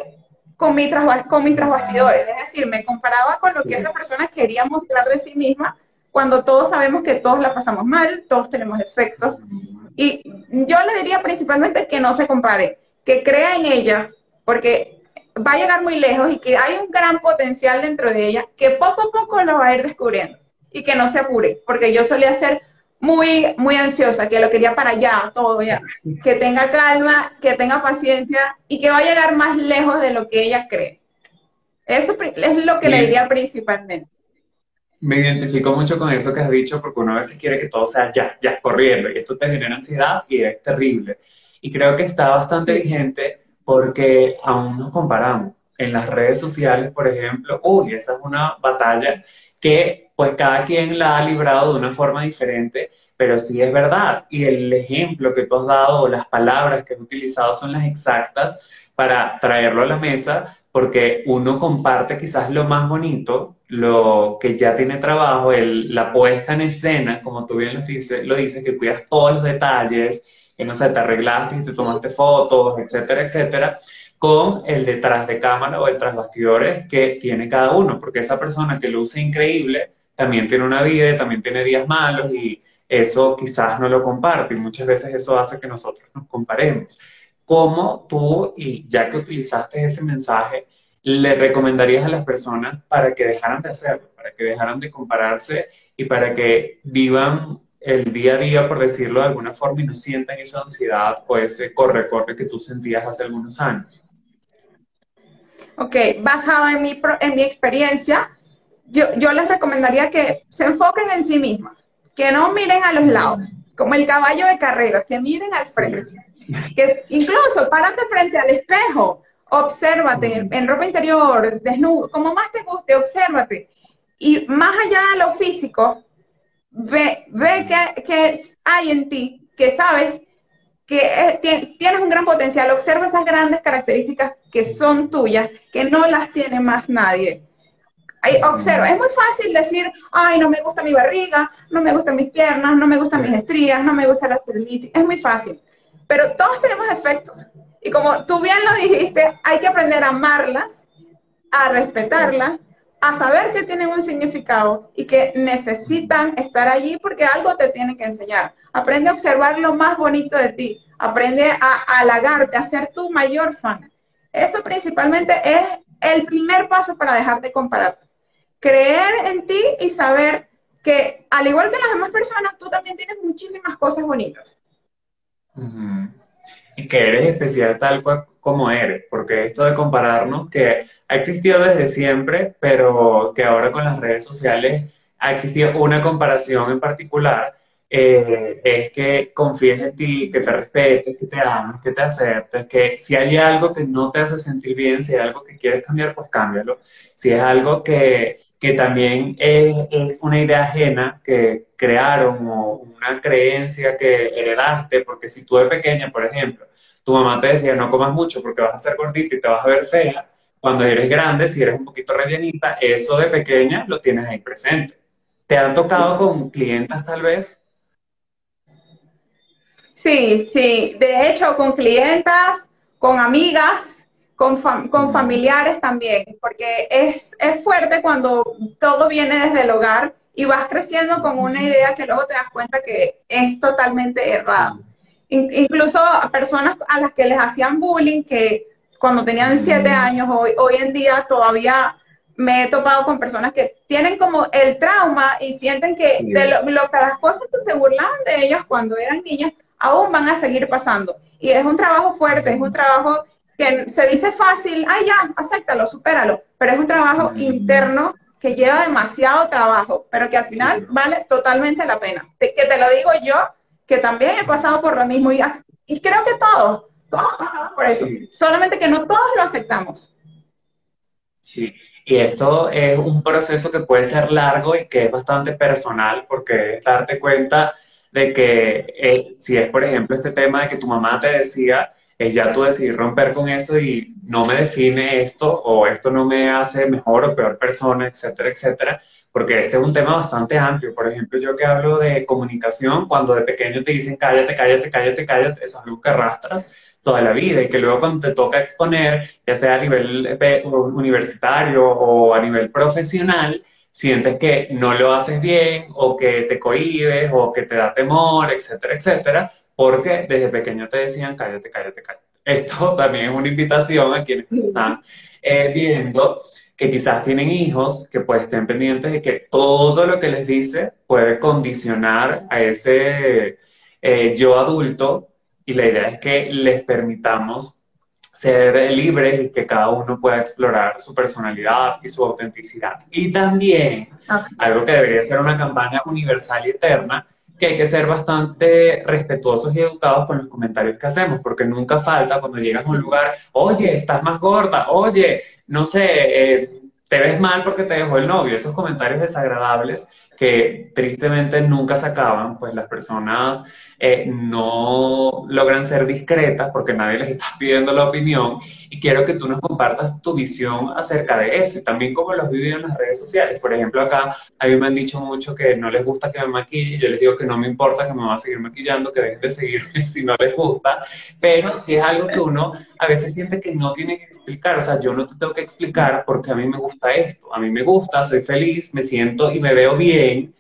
con, mi con mis trasbastidores, es decir, me comparaba con lo que esa persona quería mostrar de sí misma, cuando todos sabemos que todos la pasamos mal, todos tenemos defectos, y yo le diría principalmente que no se compare, que crea en ella, porque va a llegar muy lejos y que hay un gran potencial dentro de ella, que poco a poco lo va a ir descubriendo y que no se apure, porque yo solía ser muy, muy ansiosa, que lo quería para allá, todo ya, que tenga calma, que tenga paciencia y que va a llegar más lejos de lo que ella cree. Eso es lo que le diría principalmente. Me identifico mucho con eso que has dicho porque uno a veces quiere que todo sea ya, ya corriendo y esto te genera ansiedad y es terrible. Y creo que está bastante vigente porque aún nos comparamos. En las redes sociales, por ejemplo, uy, esa es una batalla que pues cada quien la ha librado de una forma diferente, pero sí es verdad. Y el ejemplo que tú has dado o las palabras que has utilizado son las exactas para traerlo a la mesa, porque uno comparte quizás lo más bonito, lo que ya tiene trabajo, el, la puesta en escena, como tú bien lo dices, lo dices, que cuidas todos los detalles, que no sé, te arreglaste y te tomaste fotos, etcétera, etcétera, con el detrás de cámara o el tras bastidores que tiene cada uno, porque esa persona que luce increíble también tiene una vida, también tiene días malos y eso quizás no lo comparte y muchas veces eso hace que nosotros nos comparemos. ¿Cómo tú, y ya que utilizaste ese mensaje, le recomendarías a las personas para que dejaran de hacerlo, para que dejaran de compararse y para que vivan el día a día, por decirlo de alguna forma, y no sientan esa ansiedad o ese corre-corre que tú sentías hace algunos años? Ok, basado en mi, en mi experiencia, yo, yo les recomendaría que se enfoquen en sí mismos, que no miren a los lados, como el caballo de carrera, que miren al frente que incluso párate frente al espejo, obsérvate en ropa interior, desnudo, como más te guste, obsérvate. Y más allá de lo físico, ve, ve que, hay en ti, que sabes que eh, tienes un gran potencial. Observa esas grandes características que son tuyas, que no las tiene más nadie. observa, es muy fácil decir, ay, no me gusta mi barriga, no me gustan mis piernas, no me gustan mis estrías, no me gusta la celulitis. Es muy fácil. Pero todos tenemos defectos. Y como tú bien lo dijiste, hay que aprender a amarlas, a respetarlas, a saber que tienen un significado y que necesitan estar allí porque algo te tienen que enseñar. Aprende a observar lo más bonito de ti. Aprende a, halagarte, a ser tu mayor fan. Eso principalmente es el primer paso para dejar de compararte. Creer en ti y saber que, al igual que las demás personas, tú también tienes muchísimas cosas bonitas. Que eres especial tal cual, como eres, porque esto de compararnos, que ha existido desde siempre, pero que ahora con las redes sociales ha existido una comparación en particular, eh, es que confíes en ti, que te respetes, que te ames, que te aceptes, que si hay algo que no te hace sentir bien, si hay algo que quieres cambiar, pues cámbialo. Si es algo que, que también es, es, una idea ajena que crearon o una creencia que heredaste, porque si tú de pequeña, por ejemplo, tu mamá te decía no comas mucho porque vas a ser gordita y te vas a ver fea, cuando eres grande, si eres un poquito rellenita, eso de pequeña lo tienes ahí presente. ¿Te han tocado con clientas tal vez? Sí, sí. De hecho, con clientas, con amigas, con, con familiares también, porque es, es fuerte cuando todo viene desde el hogar y vas creciendo con una idea que luego te das cuenta que es totalmente errada. incluso a personas a las que les hacían bullying, que cuando tenían siete años, hoy, hoy en día todavía me he topado con personas que tienen como el trauma y sienten que de lo, que las cosas que se burlaban de ellas cuando eran niñas aún van a seguir pasando. Y es un trabajo fuerte, es un trabajo que se dice fácil, ay ya, acéptalo, supéralo, pero es un trabajo interno que lleva demasiado trabajo, pero que al final vale totalmente la pena. que te lo digo yo, que también he pasado por lo mismo y, y creo que todos, todos pasado por eso, solamente que no todos lo aceptamos. Sí, y esto es un proceso que puede ser largo y que es bastante personal porque es darte cuenta de que eh, si es, por ejemplo, este tema de que tu mamá te decía, es ya tú decidir romper con eso y no me define esto o esto no me hace mejor o peor persona, etcétera, etcétera, porque este es un tema bastante amplio. Por ejemplo, yo que hablo de comunicación, cuando de pequeño te dicen cállate, cállate, cállate, cállate, eso es algo que arrastras toda la vida y que luego cuando te toca exponer, ya sea a nivel eh, universitario o a nivel profesional, sientes que no lo haces bien o que te cohibes o que te da temor, etcétera, etcétera, porque desde pequeño te decían cállate, cállate, cállate. Esto también es una invitación a quienes están eh, viendo que quizás tienen hijos, que pues estén pendientes de que todo lo que les dice puede condicionar a ese eh, yo adulto y la idea es que les permitamos ser libres y que cada uno pueda explorar su personalidad y su autenticidad. Y también, algo que debería ser una campaña universal y eterna, que hay que ser bastante respetuosos y educados con los comentarios que hacemos, porque nunca falta cuando llegas a un lugar, oye, estás más gorda, oye, no sé, eh, te ves mal porque te dejó el novio, esos comentarios desagradables que tristemente nunca se acaban, pues las personas eh, no logran ser discretas porque nadie les está pidiendo la opinión y quiero que tú nos compartas tu visión acerca de eso y también cómo los viven en las redes sociales. Por ejemplo, acá a mí me han dicho mucho que no les gusta que me maquille, yo les digo que no me importa que me va a seguir maquillando, que dejen de seguirme si no les gusta, pero si es algo que uno a veces siente que no tiene que explicar, o sea, yo no te tengo que explicar porque a mí me gusta esto, a mí me gusta, soy feliz, me siento y me veo bien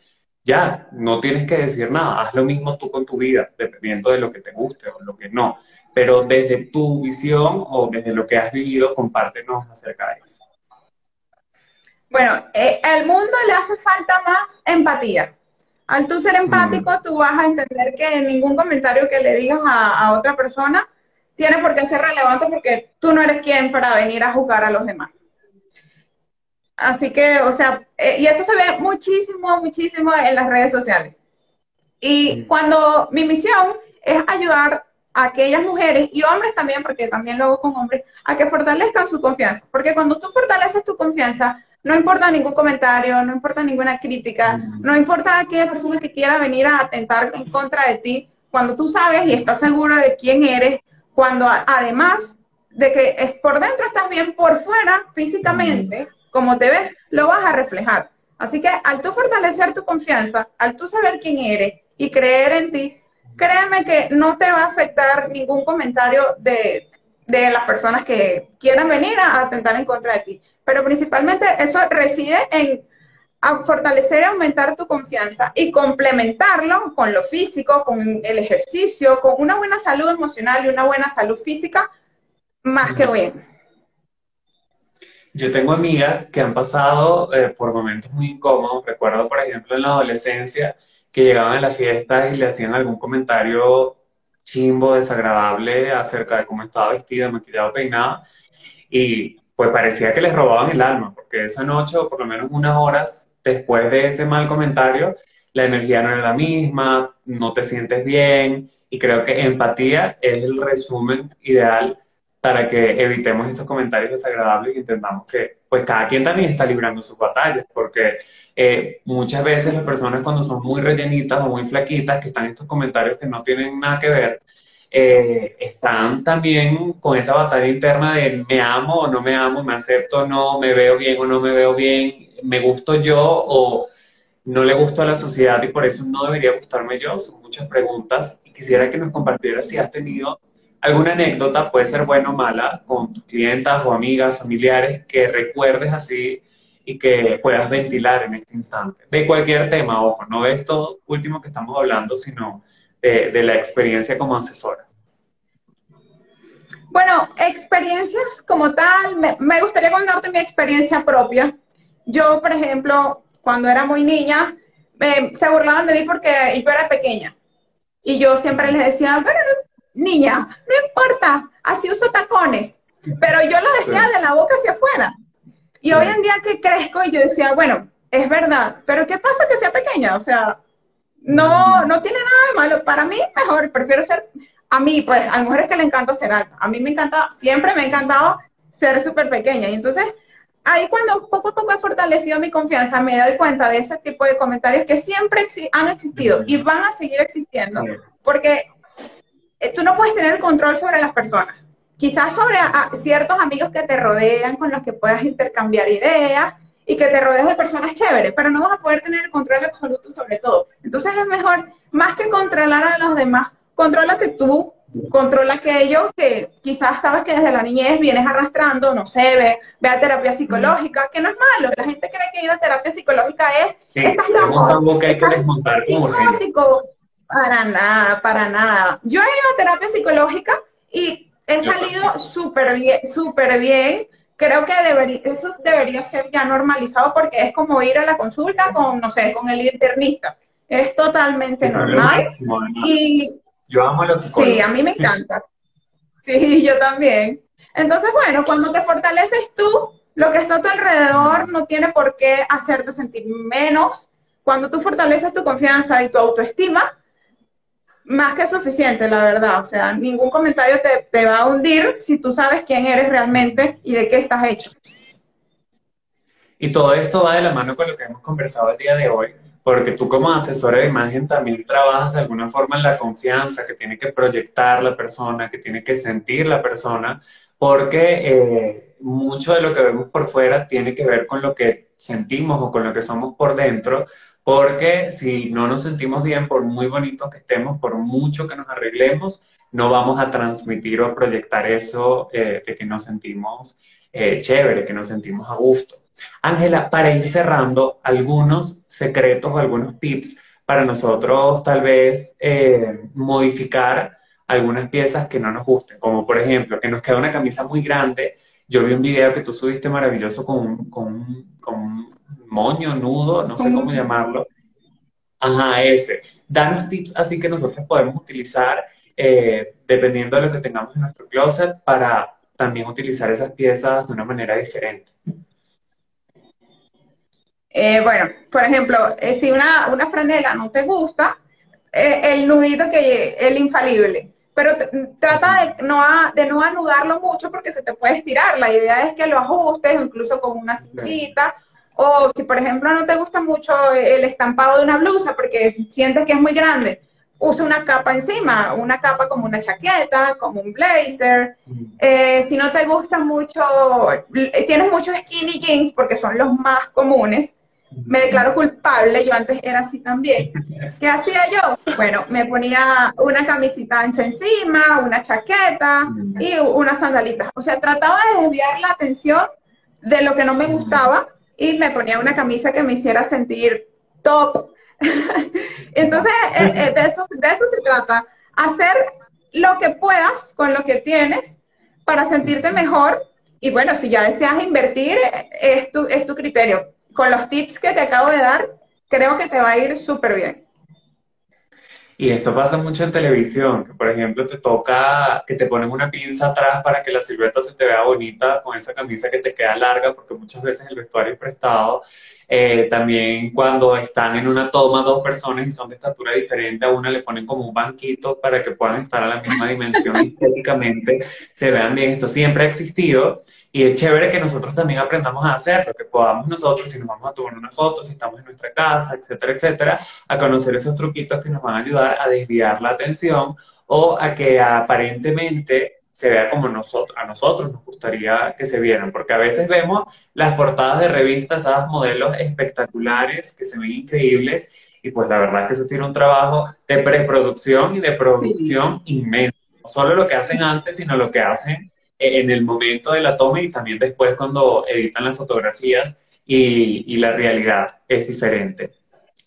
ya, no tienes que decir nada, haz lo mismo tú con tu vida, dependiendo de lo que te guste o lo que no. Pero desde tu visión o desde lo que has vivido, compártenos acerca de eso. Bueno, eh, al mundo le hace falta más empatía. Al tú ser empático, mm. tú vas a entender que ningún comentario que le digas a, a otra persona tiene por qué ser relevante porque tú no eres quien para venir a juzgar a los demás. Así que, o sea, eh, y eso se ve muchísimo, muchísimo en las redes sociales. Y cuando mi misión es ayudar a aquellas mujeres y hombres también, porque también lo hago con hombres, a que fortalezcan su confianza. Porque cuando tú fortaleces tu confianza, no importa ningún comentario, no importa ninguna crítica, no importa aquella persona que quiera venir a atentar en contra de ti, cuando tú sabes y estás seguro de quién eres, cuando además de que es por dentro estás bien, por fuera, físicamente, como te ves, lo vas a reflejar. Así que al tú fortalecer tu confianza, al tú saber quién eres y creer en ti, créeme que no te va a afectar ningún comentario de, las personas que quieran venir a atentar en contra de ti. Pero principalmente eso reside en fortalecer y aumentar tu confianza y complementarlo con lo físico, con el ejercicio, con una buena salud emocional y una buena salud física, más que bien. Yo tengo amigas que han pasado eh, por momentos muy incómodos. Recuerdo, por ejemplo, en la adolescencia que llegaban a la fiesta y le hacían algún comentario chimbo, desagradable acerca de cómo estaba vestida, maquillada, peinada. Y pues parecía que les robaban el alma, porque esa noche, o por lo menos unas horas después de ese mal comentario, la energía no era la misma, no te sientes bien. Y creo que empatía es el resumen ideal para que evitemos estos comentarios desagradables y entendamos que pues cada quien también está librando sus batallas, porque eh, muchas veces las personas cuando son muy rellenitas o muy flaquitas, que están estos comentarios que no tienen nada que ver, eh, están también con esa batalla interna de me amo o no me amo, me acepto o no, me veo bien o no me veo bien, me gusto yo o no le gusto a la sociedad y por eso no debería gustarme yo. Son muchas preguntas y quisiera que nos compartieras si has tenido alguna anécdota, puede ser buena o mala, con tus clientas o amigas, familiares, que recuerdes así y que puedas ventilar en este instante. De cualquier tema, ojo, no de esto último que estamos hablando, sino de, la experiencia como asesora. Bueno, experiencias como tal, me, gustaría contarte mi experiencia propia. Yo, por ejemplo, cuando era muy niña, se burlaban de mí porque yo era pequeña. Y yo siempre les decía, bueno, niña, no importa, así uso tacones. Pero yo lo decía de la boca hacia afuera. Y hoy en día que crezco y yo decía, bueno, es verdad, pero ¿qué pasa que sea pequeña? O sea, no, no tiene nada de malo. Para mí, mejor, prefiero ser, a mí, pues, hay mujeres que le encanta ser alta. A mí me encanta, siempre me ha encantado ser súper pequeña. Y entonces, ahí cuando poco a poco he fortalecido mi confianza, me doy cuenta de ese tipo de comentarios que siempre han existido y van a seguir existiendo. Porque eh, tú no puedes tener el control sobre las personas. Quizás sobre ciertos amigos que te rodean, con los que puedas intercambiar ideas y que te rodees de personas chéveres, pero no vas a poder tener el control absoluto sobre todo. Entonces es mejor, más que controlar a los demás, contrólate tú, controla aquello que quizás sabes que desde la niñez vienes arrastrando, no sé, ve, ve a terapia psicológica, que no es malo. La gente cree que ir a terapia psicológica es, sí, estás loco, que hay que desmontar como para nada, para nada. Yo he ido a terapia psicológica y he salido súper bien, súper bien. Creo que debería, eso debería ser ya normalizado porque es como ir a la consulta con, no sé, con el internista. Es totalmente normal. y yo amo a los psicólogos. Sí, a mí me encanta. Sí, yo también. Entonces, bueno, cuando te fortaleces tú, lo que está a tu alrededor no tiene por qué hacerte sentir menos. Cuando tú fortaleces tu confianza y tu autoestima, más que suficiente, la verdad. O sea, ningún comentario te, va a hundir si tú sabes quién eres realmente y de qué estás hecho. Y todo esto va de la mano con lo que hemos conversado el día de hoy, porque tú como asesora de imagen también trabajas de alguna forma en la confianza que tiene que proyectar la persona, que tiene que sentir la persona, porque eh, mucho de lo que vemos por fuera tiene que ver con lo que sentimos o con lo que somos por dentro, porque si no nos sentimos bien, por muy bonitos que estemos, por mucho que nos arreglemos, no vamos a transmitir o proyectar eso eh, de que nos sentimos eh, chévere, que nos sentimos a gusto. Ángela, para ir cerrando, algunos secretos o algunos tips para nosotros tal vez eh, modificar algunas piezas que no nos gusten, como por ejemplo, que nos queda una camisa muy grande. Yo vi un video que tú subiste maravilloso con, con, con moño, nudo, no sé cómo llamarlo. Ajá, ese. Danos tips así que nosotros podemos utilizar eh, dependiendo de lo que tengamos en nuestro closet para también utilizar esas piezas de una manera diferente. Eh, bueno, por ejemplo, eh, si una, una, franela no te gusta, el nudito que el infalible, pero trata de no, de no anudarlo mucho porque se te puede estirar. La idea es que lo ajustes, incluso con una cintita o si, por ejemplo, no te gusta mucho el estampado de una blusa porque sientes que es muy grande, usa una capa encima, una capa como una chaqueta, como un blazer. Eh, si no te gusta mucho, eh, tienes muchos skinny jeans porque son los más comunes, me declaro culpable, yo antes era así también. ¿Qué hacía yo? Bueno, me ponía una camisita ancha encima, una chaqueta y unas sandalitas. O sea, trataba de desviar la atención de lo que no me gustaba y me ponía una camisa que me hiciera sentir top. Entonces, eh, eh, de, eso, de eso se trata, hacer lo que puedas con lo que tienes para sentirte mejor. Y bueno, si ya deseas invertir, es tu, es tu criterio. Con los tips que te acabo de dar, creo que te va a ir súper bien. Y esto pasa mucho en televisión, que por ejemplo te toca que te ponen una pinza atrás para que la silueta se te vea bonita con esa camisa que te queda larga, porque muchas veces el vestuario es prestado. Eh, también cuando están en una toma dos personas y son de estatura diferente, a una le ponen como un banquito para que puedan estar a la misma dimensión estéticamente, se vean bien. Esto siempre ha existido y es chévere que nosotros también aprendamos a hacerlo, que podamos nosotros, si nos vamos a tomar una foto, si estamos en nuestra casa, etcétera, etcétera, a conocer esos truquitos que nos van a ayudar a desviar la atención o a que aparentemente se vea como nosotros, a nosotros nos gustaría que se vieran, porque a veces vemos las portadas de revistas, esas modelos espectaculares que se ven increíbles, y pues la verdad que eso tiene un trabajo de preproducción y de producción inmenso. No solo lo que hacen antes, sino lo que hacen en el momento de la toma y también después cuando editan las fotografías y, la realidad es diferente.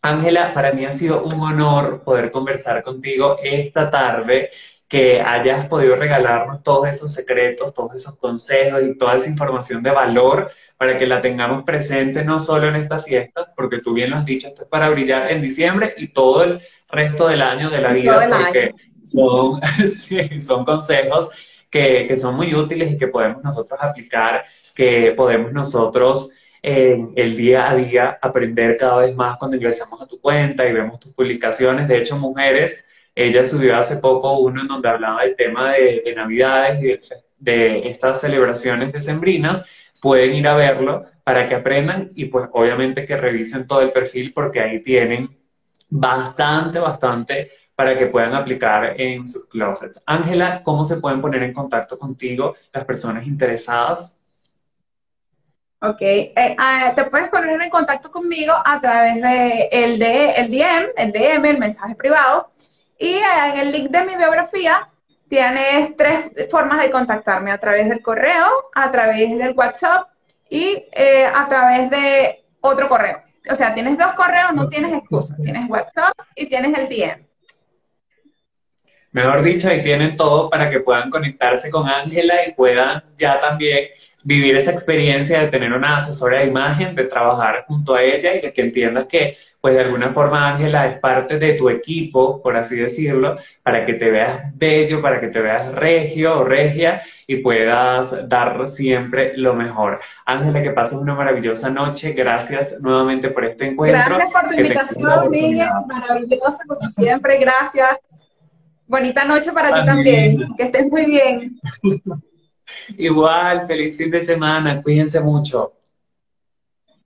Ángela, para mí ha sido un honor poder conversar contigo esta tarde, que hayas podido regalarnos todos esos secretos, todos esos consejos y toda esa información de valor para que la tengamos presente no solo en esta fiesta, porque tú bien lo has dicho, esto es para brillar en diciembre y todo el resto del año de la vida, porque son, son consejos que, son muy útiles y que podemos nosotros aplicar, que podemos nosotros en el día a día aprender cada vez más cuando ingresamos a tu cuenta y vemos tus publicaciones. De hecho, mujeres, ella subió hace poco uno en donde hablaba del tema de, Navidades y de, de, estas celebraciones decembrinas. Pueden ir a verlo para que aprendan y pues obviamente que revisen todo el perfil porque ahí tienen bastante, bastante para que puedan aplicar en sus closets. Ángela, ¿cómo se pueden poner en contacto contigo las personas interesadas? Ok, eh, ah, te puedes poner en contacto conmigo a través de el, de, el DM, el DM, el mensaje privado, y en el link de mi biografía tienes tres formas de contactarme, a través del correo, a través del WhatsApp y eh, a través de otro correo. O sea, tienes dos correos, no tienes excusa, tienes WhatsApp y tienes el DM. Mejor dicho, ahí tienen todo para que puedan conectarse con Ángela y puedan ya también vivir esa experiencia de tener una asesora de imagen, de trabajar junto a ella y de que entiendas que, pues de alguna forma, Ángela es parte de tu equipo, por así decirlo, para que te veas bello, para que te veas regio o regia y puedas dar siempre lo mejor. Ángela, que pases una maravillosa noche. Gracias nuevamente por este encuentro. Gracias por tu invitación, Miguel. Maravillosa como siempre. Gracias. Bonita noche para ti también. Que estés muy bien. Igual, feliz fin de semana. Cuídense mucho.